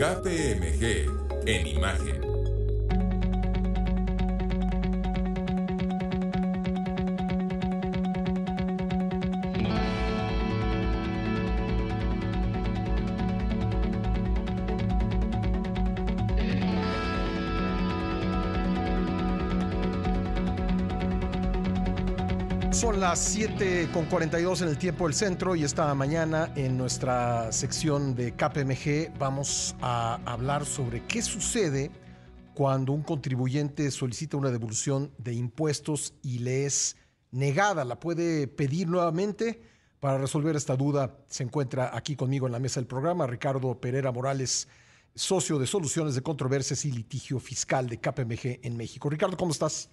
KPMG en imagen. Son las 7 con 42 en el tiempo del centro y esta mañana en nuestra sección de KPMG vamos a hablar sobre qué sucede cuando un contribuyente solicita una devolución de impuestos y le es negada. La puede pedir nuevamente. Para resolver esta duda se encuentra aquí conmigo en la mesa del programa Ricardo Pereira Morales, socio de Soluciones de Controversias y Litigio Fiscal de KPMG en México. Ricardo, ¿cómo estás?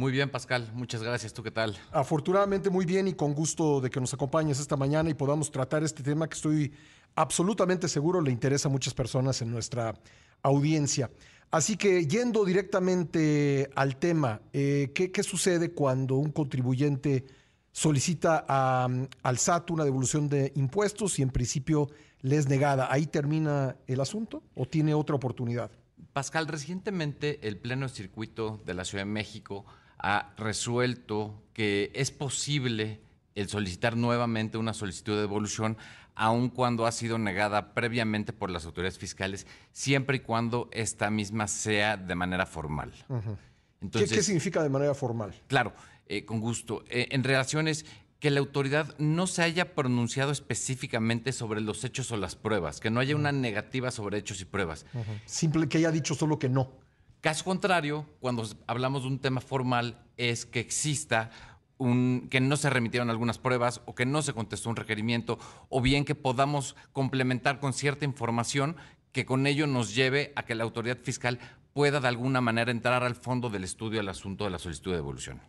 Muy bien, Pascal. Muchas gracias. ¿Tú qué tal? Afortunadamente muy bien y con gusto de que nos acompañes esta mañana y podamos tratar este tema que estoy absolutamente seguro le interesa a muchas personas en nuestra audiencia. Así que yendo directamente al tema, eh, ¿qué, qué, sucede cuando un contribuyente solicita a, al SAT una devolución de impuestos y en principio le es negada? ¿Ahí termina el asunto o tiene otra oportunidad? Pascal, recientemente el Pleno Circuito de la Ciudad de México ha resuelto que es posible el solicitar nuevamente una solicitud de devolución, aun cuando ha sido negada previamente por las autoridades fiscales, siempre y cuando esta misma sea de manera formal. Uh -huh. Entonces, ¿Qué, ¿Qué, significa de manera formal? Claro, eh, con gusto. Eh, en relaciones que la autoridad no se haya pronunciado específicamente sobre los hechos o las pruebas, que no haya una negativa sobre hechos y pruebas. Uh -huh. Simple que haya dicho solo que no. Caso contrario, cuando hablamos de un tema formal, es que exista un, que no se remitieron algunas pruebas o que no se contestó un requerimiento, o bien que podamos complementar con cierta información que con ello nos lleve a que la autoridad fiscal pueda de alguna manera entrar al fondo del estudio del asunto de la solicitud de devolución.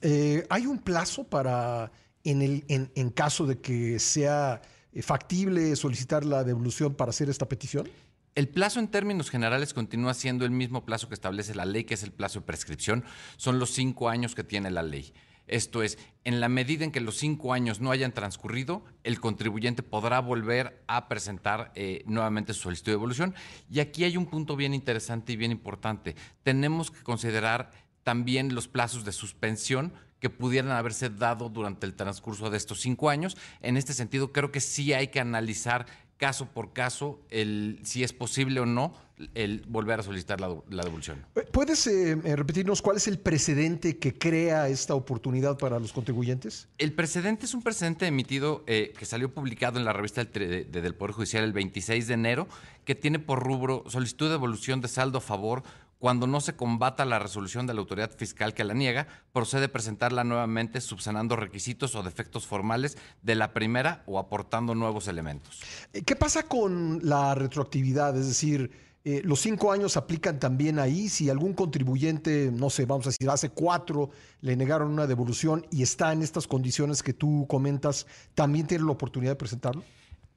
Eh, ¿Hay un plazo para, en, el, en, en caso de que sea factible solicitar la devolución para hacer esta petición? El plazo en términos generales continúa siendo el mismo plazo que establece la ley, que es el plazo de prescripción. Son los cinco años que tiene la ley. Esto es, en la medida en que los cinco años no hayan transcurrido, el contribuyente podrá volver a presentar eh, nuevamente su solicitud de devolución. Y aquí hay un punto bien interesante y bien importante. Tenemos que considerar también los plazos de suspensión que pudieran haberse dado durante el transcurso de estos cinco años. En este sentido, creo que sí hay que analizar caso por caso el, si es posible o no el volver a solicitar la, la devolución. ¿Puedes eh, repetirnos cuál es el precedente que crea esta oportunidad para los contribuyentes? El precedente es un precedente emitido eh, que salió publicado en la revista del, de, del Poder Judicial el 26 de enero, que tiene por rubro solicitud de devolución de saldo a favor cuando no se combata la resolución de la autoridad fiscal que la niega, procede a presentarla nuevamente subsanando requisitos o defectos formales de la primera o aportando nuevos elementos. ¿Qué pasa con la retroactividad? Es decir, eh, los cinco años aplican también ahí. Si algún contribuyente, no sé, vamos a decir, hace cuatro le negaron una devolución y está en estas condiciones que tú comentas, ¿también tiene la oportunidad de presentarlo?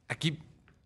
Aquí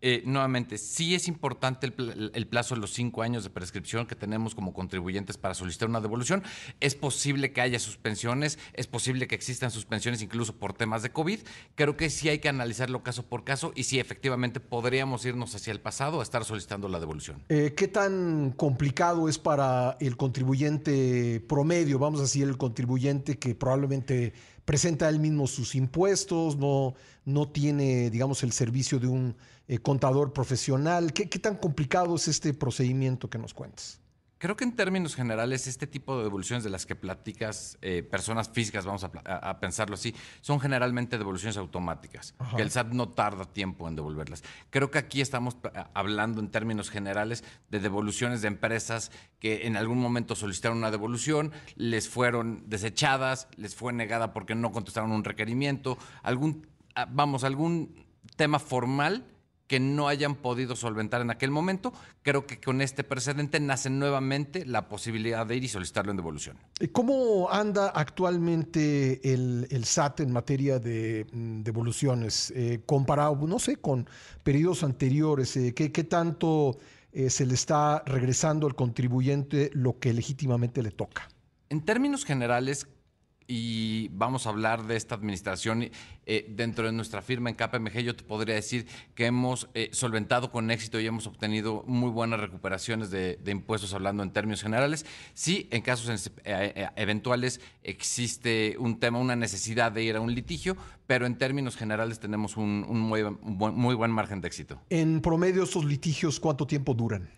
eh, nuevamente, sí es importante el, plazo de los cinco años de prescripción que tenemos como contribuyentes para solicitar una devolución. Es posible que haya suspensiones, es posible que existan suspensiones incluso por temas de COVID. Creo que sí hay que analizarlo caso por caso y sí efectivamente podríamos irnos hacia el pasado a estar solicitando la devolución. Eh, ¿Qué tan complicado es para el contribuyente promedio, vamos a decir, el contribuyente que probablemente presenta él mismo sus impuestos, no, no tiene, digamos, el servicio de un eh, contador profesional. ¿Qué, ¿Qué, tan complicado es este procedimiento que nos cuentas? Creo que en términos generales este tipo de devoluciones de las que platicas, eh, personas físicas, vamos a, a, a, pensarlo así, son generalmente devoluciones automáticas, Ajá. que el SAT no tarda tiempo en devolverlas. Creo que aquí estamos hablando en términos generales de devoluciones de empresas que en algún momento solicitaron una devolución, les fueron desechadas, les fue negada porque no contestaron un requerimiento, algún, vamos, algún tema formal que no hayan podido solventar en aquel momento. Creo que con este precedente nace nuevamente la posibilidad de ir y solicitarlo en devolución. ¿Cómo anda actualmente el, el SAT en materia de mm, devoluciones? Eh, comparado, no sé, con periodos anteriores, eh, ¿qué, ¿qué, tanto eh, se le está regresando al contribuyente lo que legítimamente le toca? En términos generales, y vamos a hablar de esta administración. Eh, dentro de nuestra firma en KPMG yo te podría decir que hemos eh, solventado con éxito y hemos obtenido muy buenas recuperaciones de, impuestos hablando en términos generales. Sí, en casos eh, eventuales existe un tema, una necesidad de ir a un litigio, pero en términos generales tenemos un, muy, muy buen margen de éxito. En promedio, estos litigios, ¿cuánto tiempo duran?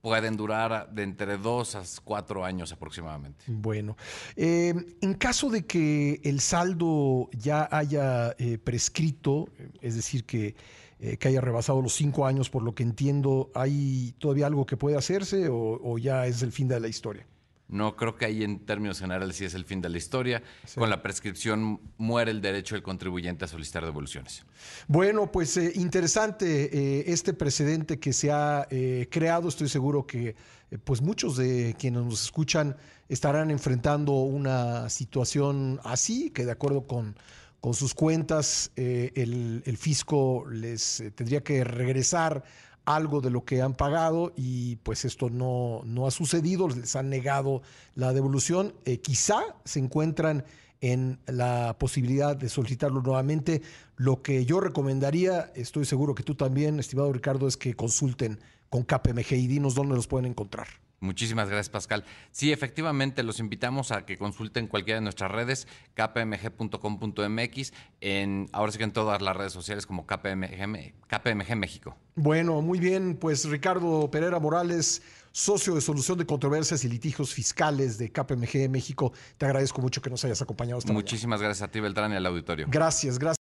Pueden durar de entre dos a cuatro años aproximadamente. Bueno, eh, en caso de que el saldo ya haya eh, prescrito, es decir, que, eh, que, haya rebasado los cinco años, por lo que entiendo, ¿hay todavía algo que puede hacerse o ya es el fin de la historia? No creo que ahí en términos generales sí es el fin de la historia. Con la prescripción muere el derecho del contribuyente a solicitar devoluciones. Bueno, pues eh, interesante eh, este precedente que se ha eh, creado. Estoy seguro que pues muchos de quienes nos escuchan estarán enfrentando una situación así, que de acuerdo con, con sus cuentas el, el fisco les tendría que regresar algo de lo que han pagado y pues esto no, no ha sucedido, les han negado la devolución. Eh, quizá se encuentran en la posibilidad de solicitarlo nuevamente. Lo que yo recomendaría, estoy seguro que tú también, estimado Ricardo, es que consulten con KPMG y dinos dónde los pueden encontrar. Muchísimas gracias, Pascal. Sí, efectivamente, los invitamos a que consulten cualquiera de nuestras redes, kpmg.com.mx, en, ahora sí que en todas las redes sociales como KPMG, KPMG México. Bueno, muy bien, pues Ricardo Pereira Morales, socio de solución de controversias y litigios fiscales de KPMG México, te agradezco mucho que nos hayas acompañado esta Muchísimas gracias a ti, Beltrán, y al auditorio. Gracias, gracias.